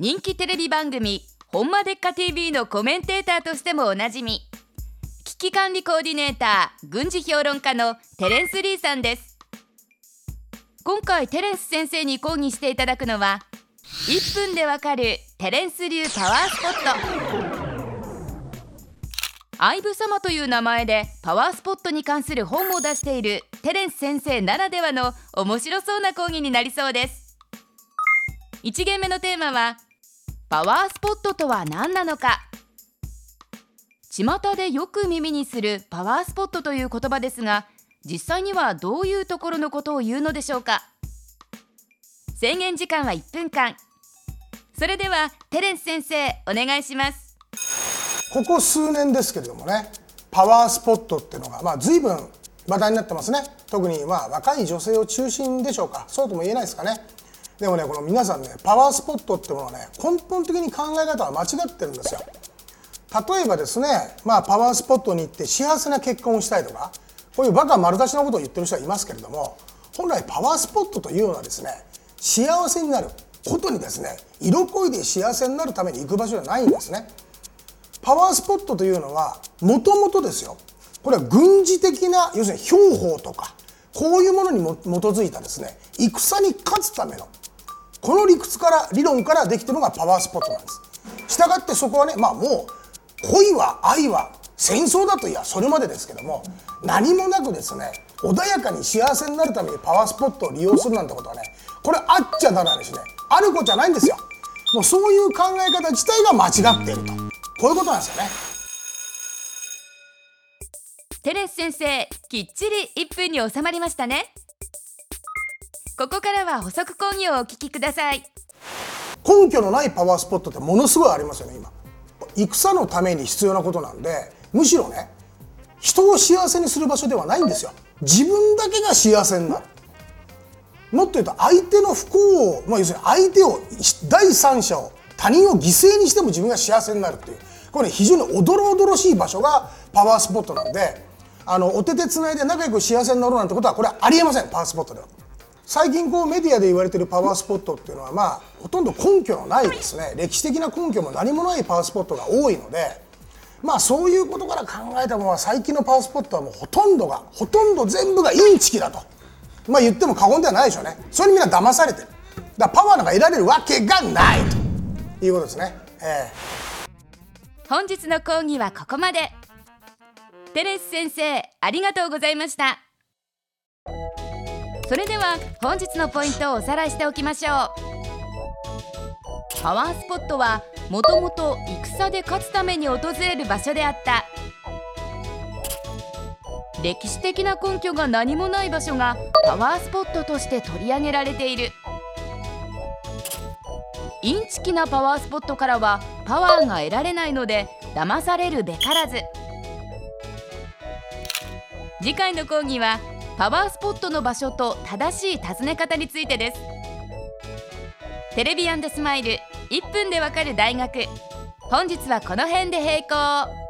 人気テレビ番組「ほんまでっか TV」のコメンテーターとしてもおなじみ。危機管理コーディネーター軍事評論家のテレンス・リーさんです。今回テレンス先生に講義していただくのは1分でわかるテレンス流パワースポット。アイブ様という名前でパワースポットに関する本を出しているテレンス先生ならではの面白そうな講義になりそうです。1限目のテーマはパワースポットとは何なのか？巷でよく耳にするパワースポットという言葉ですが実際にはどういうところのことを言うのでしょうか？制限時間は1分間。それではテレンス先生お願いします。ここ数年ですけれどもねパワースポットっていうのが、まあ、随分話題になってますね。特にまあ若い女性を中心でしょうか？そうとも言えないですかね。でもねこの皆さんねパワースポットってものはね根本的に考え方は間違ってるんですよ。例えばですねまあパワースポットに行って幸せな結婚をしたいとかこういうバカ丸出しなことを言ってる人はいますけれども本来パワースポットというのはですね幸せになることにですね色恋で幸せになるために行く場所じゃないんですね。パワースポットというのはもともとですよ。これは軍事的な要するに兵法とかこういうものにも基づいたですね戦に勝つためのこの理屈から理論からできてるのがパワースポットなんです。したがってそこはねまあもう恋は愛は戦争だといやそれまでですけども何もなくですね穏やかに幸せになるためにパワースポットを利用するなんてことはねこれあっちゃならないしね。ある子じゃないんですよ。もうそういう考え方自体が間違っていると。こういうことなんですよね。テレス先生きっちり1分に収まりましたね。ここからは補足講義をお聞きください。根拠のないパワースポットってものすごいありますよね今。戦のために必要なことなんでむしろね人を幸せにする場所ではないんですよ。自分だけが幸せになる。もっと言うと相手の不幸を、まあ、要するに相手を第三者を他人を犠牲にしても自分が幸せになるっていう。これ、ね、非常におどろおどろしい場所がパワースポットなんであのお手手つないで仲良く幸せになろうなんてことはこれはありえませんパワースポットでは。最近こうメディアで言われてるパワースポットっていうのはまあほとんど根拠のないですね。歴史的な根拠も何もないパワースポットが多いのでまあそういうことから考えたものは最近のパワースポットはもうほとんどがほとんど全部がインチキだと。まあ言っても過言ではないでしょうね。それにみんな騙されてる。だからパワーなんか得られるわけがないということですね、えー、本日の講義はここまで。テレス先生ありがとうございました。それでは本日のポイントをおさらいしておきましょう。パワースポットはもともと戦で勝つために訪れる場所であった。歴史的な根拠が何もない場所がパワースポットとして取り上げられている。インチキなパワースポットからはパワーが得られないので騙されるべからず。次回の講義はパワースポットの場所と正しい尋ね方についてです。テレビスマイル1分でわかる大学。本日はこの辺で閉校。